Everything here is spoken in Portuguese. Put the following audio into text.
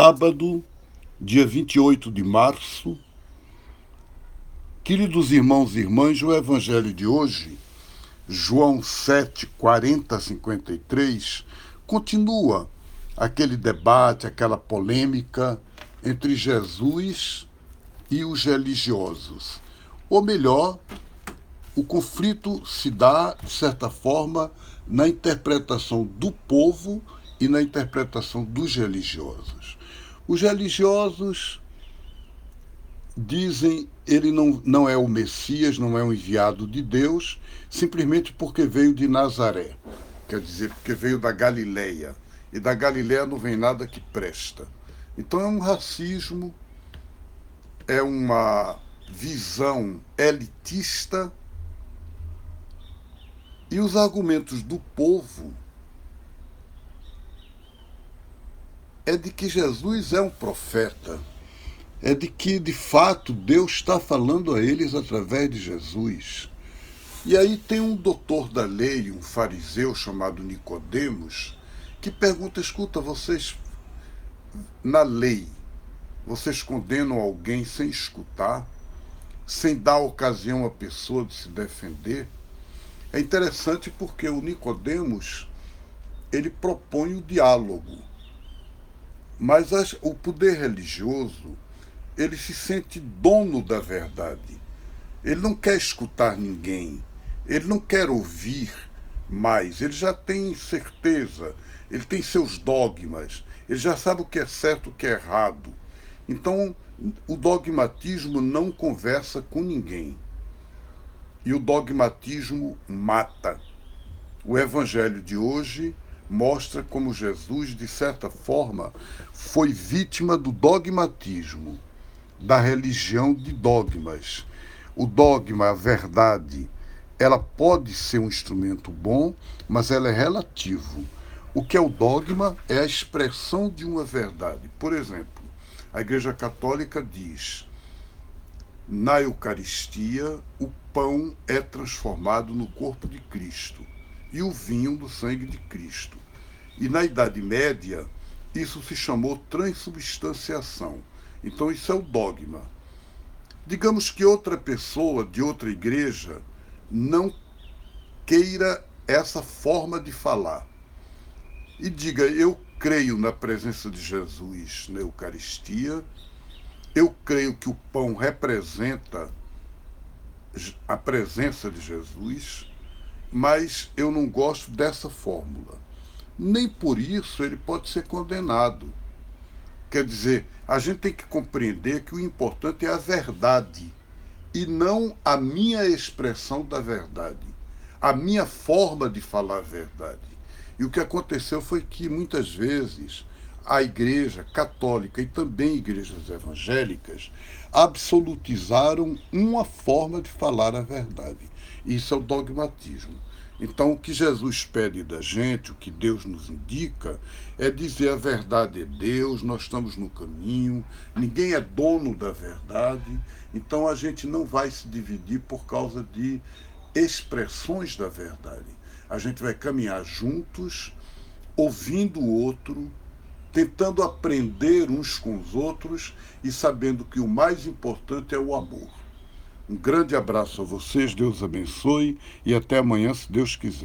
sábado, dia 28 de março. Queridos irmãos e irmãs, o evangelho de hoje, João 7, 40 a 53, continua aquele debate, aquela polêmica entre Jesus e os religiosos. Ou melhor, o conflito se dá, de certa forma, na interpretação do povo e na interpretação dos religiosos. Os religiosos dizem ele não, não é o Messias, não é um enviado de Deus, simplesmente porque veio de Nazaré. Quer dizer, porque veio da Galileia. E da Galileia não vem nada que presta. Então é um racismo, é uma visão elitista e os argumentos do povo é de que Jesus é um profeta, é de que de fato Deus está falando a eles através de Jesus. E aí tem um doutor da lei, um fariseu chamado Nicodemos, que pergunta: escuta, vocês na lei, vocês condenam alguém sem escutar, sem dar ocasião à pessoa de se defender? É interessante porque o Nicodemos ele propõe o diálogo. Mas o poder religioso, ele se sente dono da verdade. Ele não quer escutar ninguém. Ele não quer ouvir mais. Ele já tem certeza. Ele tem seus dogmas. Ele já sabe o que é certo o que é errado. Então, o dogmatismo não conversa com ninguém. E o dogmatismo mata. O evangelho de hoje mostra como Jesus, de certa forma, foi vítima do dogmatismo, da religião de dogmas. O dogma, a verdade, ela pode ser um instrumento bom, mas ela é relativo. O que é o dogma é a expressão de uma verdade. Por exemplo, a Igreja Católica diz: na Eucaristia, o pão é transformado no corpo de Cristo e o vinho do sangue de Cristo. E na Idade Média, isso se chamou transubstanciação. Então, isso é o dogma. Digamos que outra pessoa de outra igreja não queira essa forma de falar e diga: Eu creio na presença de Jesus na Eucaristia, eu creio que o pão representa a presença de Jesus, mas eu não gosto dessa fórmula. Nem por isso ele pode ser condenado. Quer dizer, a gente tem que compreender que o importante é a verdade e não a minha expressão da verdade, a minha forma de falar a verdade. E o que aconteceu foi que muitas vezes a Igreja Católica e também igrejas evangélicas absolutizaram uma forma de falar a verdade. Isso é o dogmatismo. Então, o que Jesus pede da gente, o que Deus nos indica, é dizer a verdade é Deus, nós estamos no caminho, ninguém é dono da verdade, então a gente não vai se dividir por causa de expressões da verdade. A gente vai caminhar juntos, ouvindo o outro, tentando aprender uns com os outros e sabendo que o mais importante é o amor. Um grande abraço a vocês, Deus abençoe e até amanhã, se Deus quiser.